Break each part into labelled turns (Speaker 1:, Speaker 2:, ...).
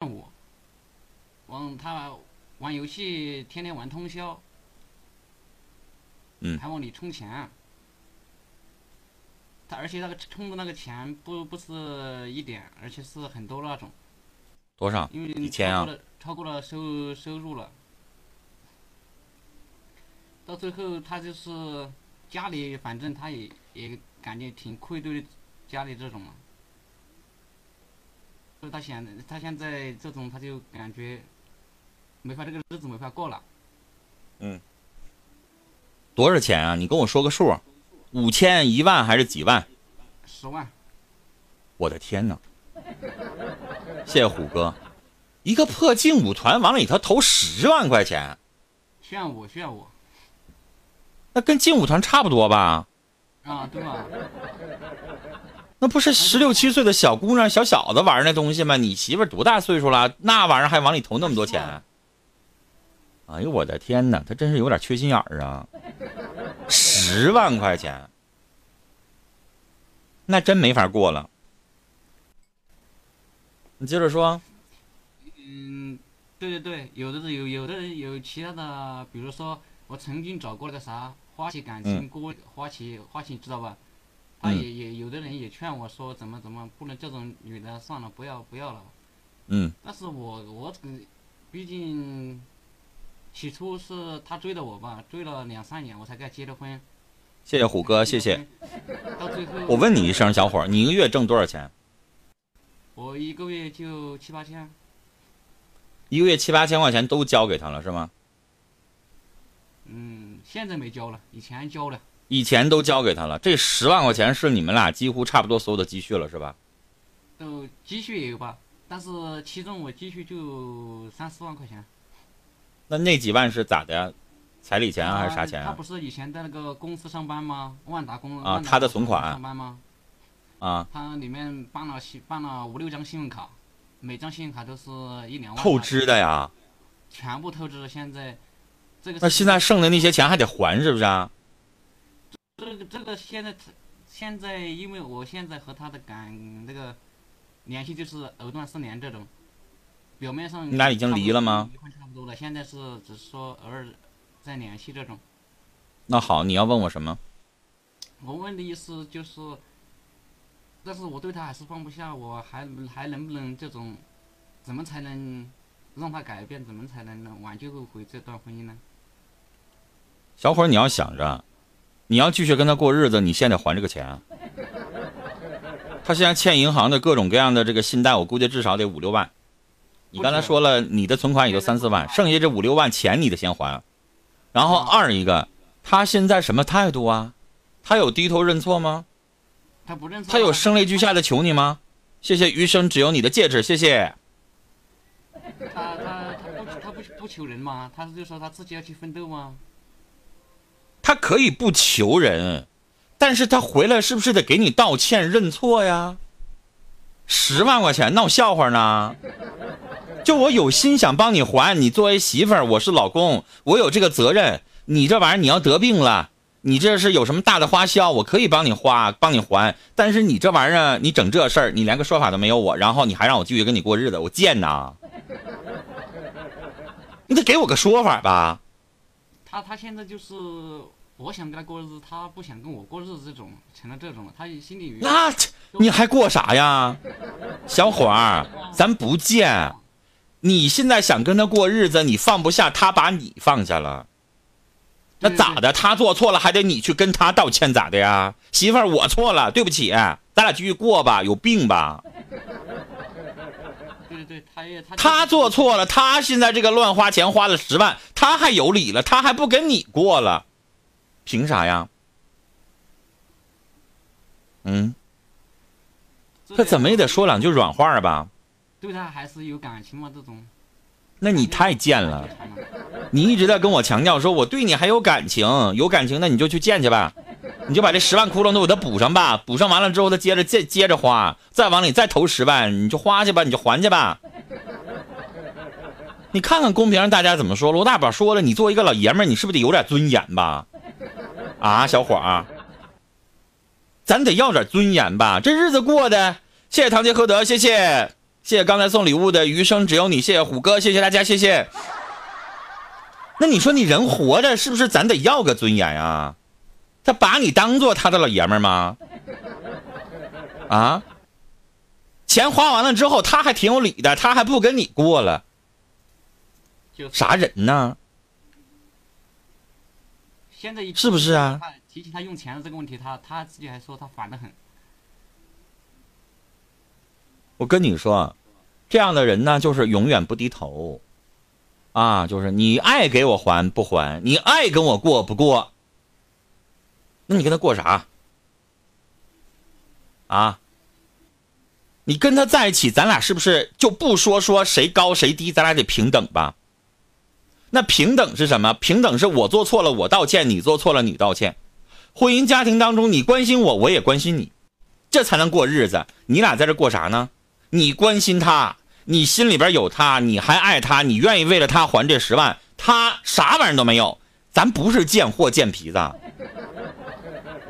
Speaker 1: 我，往他玩游戏天天玩通宵，
Speaker 2: 嗯
Speaker 1: 还往里充钱。他而且那个充的那个钱不不是一点，而且是很多那种，
Speaker 2: 多少？
Speaker 1: 因为
Speaker 2: 几千啊
Speaker 1: 超过了超过了收收入了。到最后他就是家里，反正他也也感觉挺愧对家里这种嘛。所以他现他现在这种他就感觉没法这个日子没法过了。
Speaker 2: 嗯多少钱啊？你跟我说个数，五千、一万还是几万？
Speaker 1: 十万，
Speaker 2: 我的天哪！谢谢虎哥，一个破劲舞团往里头投十万块钱，
Speaker 1: 炫舞炫舞
Speaker 2: 那跟劲舞团差不多吧？
Speaker 1: 啊，对吧？
Speaker 2: 那不是十六七岁的小姑娘、小小子玩那东西吗？你媳妇儿多大岁数了？那玩意儿还往里投那么多钱？哎呦我的天哪，他真是有点缺心眼儿啊！十万块钱，那真没法过了。你接着说，
Speaker 1: 嗯，对对对，有的有有的人有其他的，比如说我曾经找过那个啥花旗感情过花旗花旗，你知道吧？他
Speaker 2: 嗯
Speaker 1: 也也有的人也劝我说怎么怎么不能这种女的算了不要不要了，
Speaker 2: 嗯
Speaker 1: 但是我我毕竟起初是他追的我吧，追了两三年我才跟他结的婚。
Speaker 2: 谢谢虎哥，谢谢。。
Speaker 1: 到最后
Speaker 2: 我问你一声，小伙儿，你一个月挣多少钱？
Speaker 1: 我一个月就七八千，
Speaker 2: 一个月七八千块钱都交给他了是吗？
Speaker 1: 嗯，现在没交了，以前交了。
Speaker 2: 以前都交给他了，这十万块钱是你们俩几乎差不多所有的积蓄了是吧？
Speaker 1: 都积蓄也有吧，但是其中我积蓄就三四万块钱。
Speaker 2: 那那几万是咋的呀？彩礼钱啊还是啥钱啊
Speaker 1: 他不？是以前在那个公司上班吗？万达公
Speaker 2: 啊他的存款
Speaker 1: 上班吗？
Speaker 2: 啊，
Speaker 1: 他里面办了信办了五六张信用卡，每张信用卡都是一两万。
Speaker 2: 透支的呀。
Speaker 1: 全部透支，现在这个
Speaker 2: 那现在剩的那些钱还得还是不是啊？
Speaker 1: 这个这个现在现在因为我现在和他的感那个联系就是藕断丝连这种，表面上
Speaker 2: 你俩已经离了吗？
Speaker 1: 离婚差不多了，现在是只是说偶尔在联系这种。
Speaker 2: 那好，你要问我什么？
Speaker 1: 我问的意思就是，但是我对他还是放不下，我还还能不能这种，怎么才能让他改变？怎么才能挽救回这段婚姻呢？
Speaker 2: 小伙儿，你要想着，你要继续跟他过日子，你先得还这个钱。他现在欠银行的各种各样的这个信贷，我估计至少得五六万。你刚才说了，你的存款也就三四万，剩下这五六万钱你得先还。然后二一个，他现在什么态度啊？他有低头认错吗？
Speaker 1: 他不认错。
Speaker 2: 他有声泪俱下的求你吗？谢谢余生只有你的戒指，谢谢。
Speaker 1: 他他他不他不不求人吗？他就说他自己要去奋斗吗？
Speaker 2: 他可以不求人，但是他回来是不是得给你道歉认错呀？十万块钱闹笑话呢？就我有心想帮你还，你作为媳妇儿，我是老公，我有这个责任。你这玩意儿你要得病了，你这是有什么大的花销，我可以帮你花，帮你还。但是你这玩意儿，你整这事儿，你连个说法都没有我，然后你还让我继续跟你过日子，我贱呐！你得给我个说法吧。
Speaker 1: 他他现在就是我想跟他过日子，他不想跟我过日子，这种成了这种了。他心里有
Speaker 2: 那你还过啥呀，小伙儿？咱不见。你现在想跟他过日子，你放不下他，把你放下了，那咋的？他做错了，还得你去跟他道歉，咋的呀？媳妇儿，我错了，对不起，咱俩继续过吧，有病吧？
Speaker 1: 对对对，他也他
Speaker 2: 他做错了，他现在这个乱花钱花了十万，他还有理了，他还不跟你过了，凭啥呀？嗯，
Speaker 1: 这
Speaker 2: 他怎么也得说两句软话吧？
Speaker 1: 对他还是有感情嘛？这种
Speaker 2: 那你太贱了。你一直在跟我强调说我对你还有感情，有感情那你就去见去吧，你就把这十万窟窿都给他补上吧，补上完了之后他接着接接着花，再往里再投十万，你就花去吧，你就还去吧。你看看公屏上大家怎么说，罗大宝说了，你作为一个老爷们儿，你是不是得有点尊严吧？啊，小伙儿，咱得要点尊严吧，这日子过的，谢谢堂杰诃德，谢谢谢谢刚才送礼物的余生只有你，谢谢虎哥，谢谢大家，谢谢。那你说你人活着是不是咱得要个尊严啊？他把你当做他的老爷们吗？啊？钱花完了之后，他还挺有理的，他还不跟你过了，啥人呢？
Speaker 1: 现在
Speaker 2: 是不是啊？
Speaker 1: 提起他用钱的这个问题，他他自己还说他烦得很。
Speaker 2: 我跟你说，这样的人呢，就是永远不低头。啊，就是你爱给我还不还，你爱跟我过不过，那你跟他过啥？啊？你跟他在一起，咱俩是不是就不说说谁高谁低，咱俩得平等吧？那平等是什么？平等是我做错了我道歉，你做错了你道歉。婚姻家庭当中，你关心我，我也关心你，这才能过日子。你俩在这过啥呢？你关心他。你心里边有他，你还爱他，你愿意为了他还这十万？他啥玩意儿都没有，咱不是贱货贱皮子，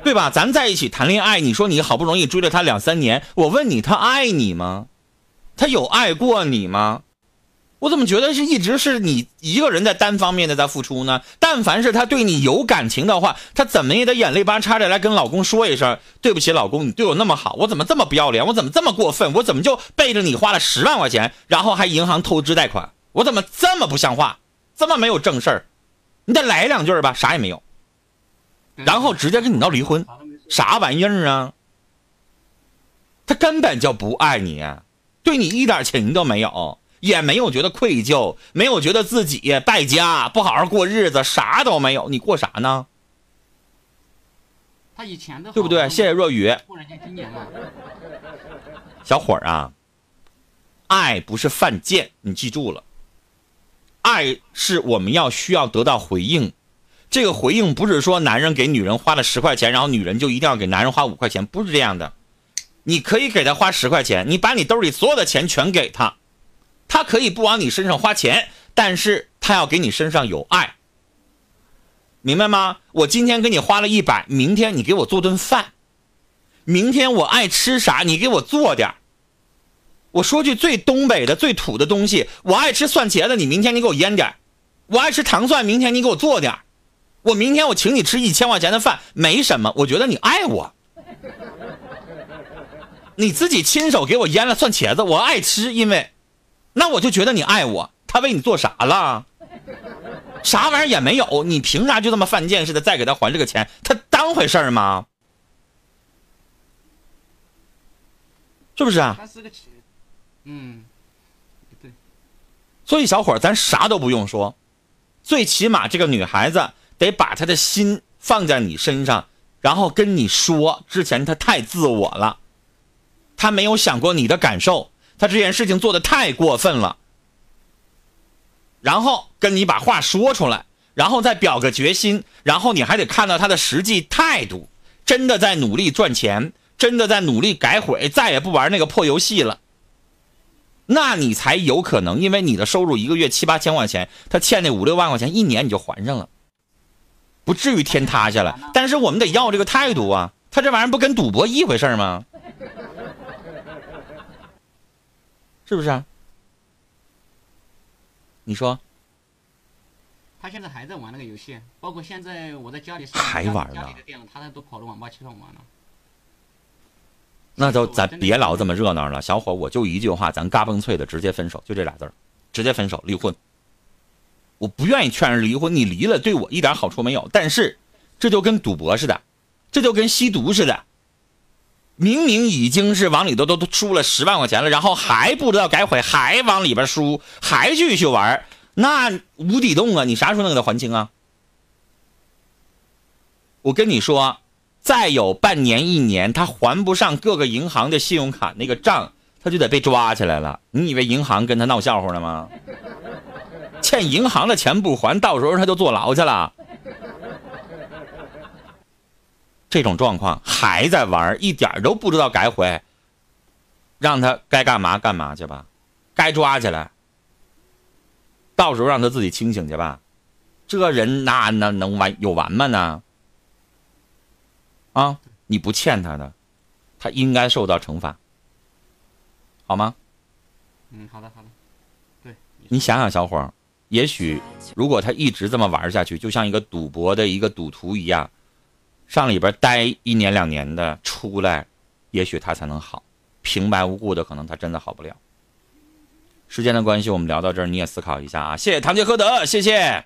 Speaker 2: 对吧？咱在一起谈恋爱，你说你好不容易追了他两三年，我问你，他爱你吗？他有爱过你吗？我怎么觉得是一直是你一个人在单方面的在付出呢？但凡是他对你有感情的话，他怎么也得眼泪巴叉的来跟老公说一声：“对不起，老公，你对我那么好，我怎么这么不要脸？我怎么这么过分？我怎么就背着你花了十万块钱，然后还银行透支贷款？我怎么这么不像话，这么没有正事儿？你得来两句吧，啥也没有，然后直接跟你闹离婚，啥玩意儿啊？他根本就不爱你，对你一点情都没有。”也没有觉得愧疚，没有觉得自己败家，不好好过日子，啥都没有。你过啥呢？
Speaker 1: 他以前的
Speaker 2: 对不对？谢谢若雨。小伙儿啊，爱不是犯贱，你记住了。爱是我们要需要得到回应，这个回应不是说男人给女人花了十块钱，然后女人就一定要给男人花五块钱，不是这样的。你可以给他花十块钱，你把你兜里所有的钱全给他。他可以不往你身上花钱，但是他要给你身上有爱，明白吗？我今天给你花了一百，明天你给我做顿饭，明天我爱吃啥，你给我做点我说句最东北的、最土的东西，我爱吃蒜茄子，你明天你给我腌点我爱吃糖蒜，明天你给我做点我明天我请你吃一千块钱的饭，没什么，我觉得你爱我。你自己亲手给我腌了蒜茄子，我爱吃，因为。那我就觉得你爱我，他为你做啥了？啥玩意儿也没有，你凭啥就这么犯贱似的再给他还这个钱？他当回事吗？是不是啊？
Speaker 1: 嗯，对。
Speaker 2: 所以小伙咱啥都不用说，最起码这个女孩子得把她的心放在你身上，然后跟你说，之前她太自我了，她没有想过你的感受。他这件事情做的太过分了，然后跟你把话说出来，然后再表个决心，然后你还得看到他的实际态度，真的在努力赚钱，真的在努力改悔，再也不玩那个破游戏了，那你才有可能，因为你的收入一个月七八千块钱，他欠那五六万块钱，一年你就还上了，不至于天塌下来。但是我们得要这个态度啊，他这玩意儿不跟赌博一回事吗？是不是啊？你说，
Speaker 1: 他现在还在玩那个游戏，包括现在我在家里
Speaker 2: 还玩呢。
Speaker 1: 他都跑到网吧去玩了。
Speaker 2: 那就咱别老这么热闹了，小伙，我就一句话，咱嘎嘣脆的直接分手，就这俩字儿，直接分手，离婚。我不愿意劝人离婚，你离了对我一点好处没有。但是，这就跟赌博似的，这就跟吸毒似的。明明已经是往里头都都输了十万块钱了，然后还不知道改悔，还往里边输，还继续玩，那无底洞啊！你啥时候能给他还清啊？我跟你说，再有半年一年，他还不上各个银行的信用卡那个账，他就得被抓起来了。你以为银行跟他闹笑话呢吗？欠银行的钱不还，到时候他就坐牢去了。这种状况还在玩，一点都不知道改悔。让他该干嘛干嘛去吧，该抓起来。到时候让他自己清醒去吧。这人那那能完有完吗呢？啊，你不欠他的，他应该受到惩罚，好吗？
Speaker 1: 嗯，好的好的，对。
Speaker 2: 你想想，小伙儿，也许如果他一直这么玩下去，就像一个赌博的一个赌徒一样，上里边待一年两年的，出来，也许他才能好。平白无故的，可能他真的好不了。时间的关系，我们聊到这儿，你也思考一下啊。谢谢唐杰诃德，谢谢。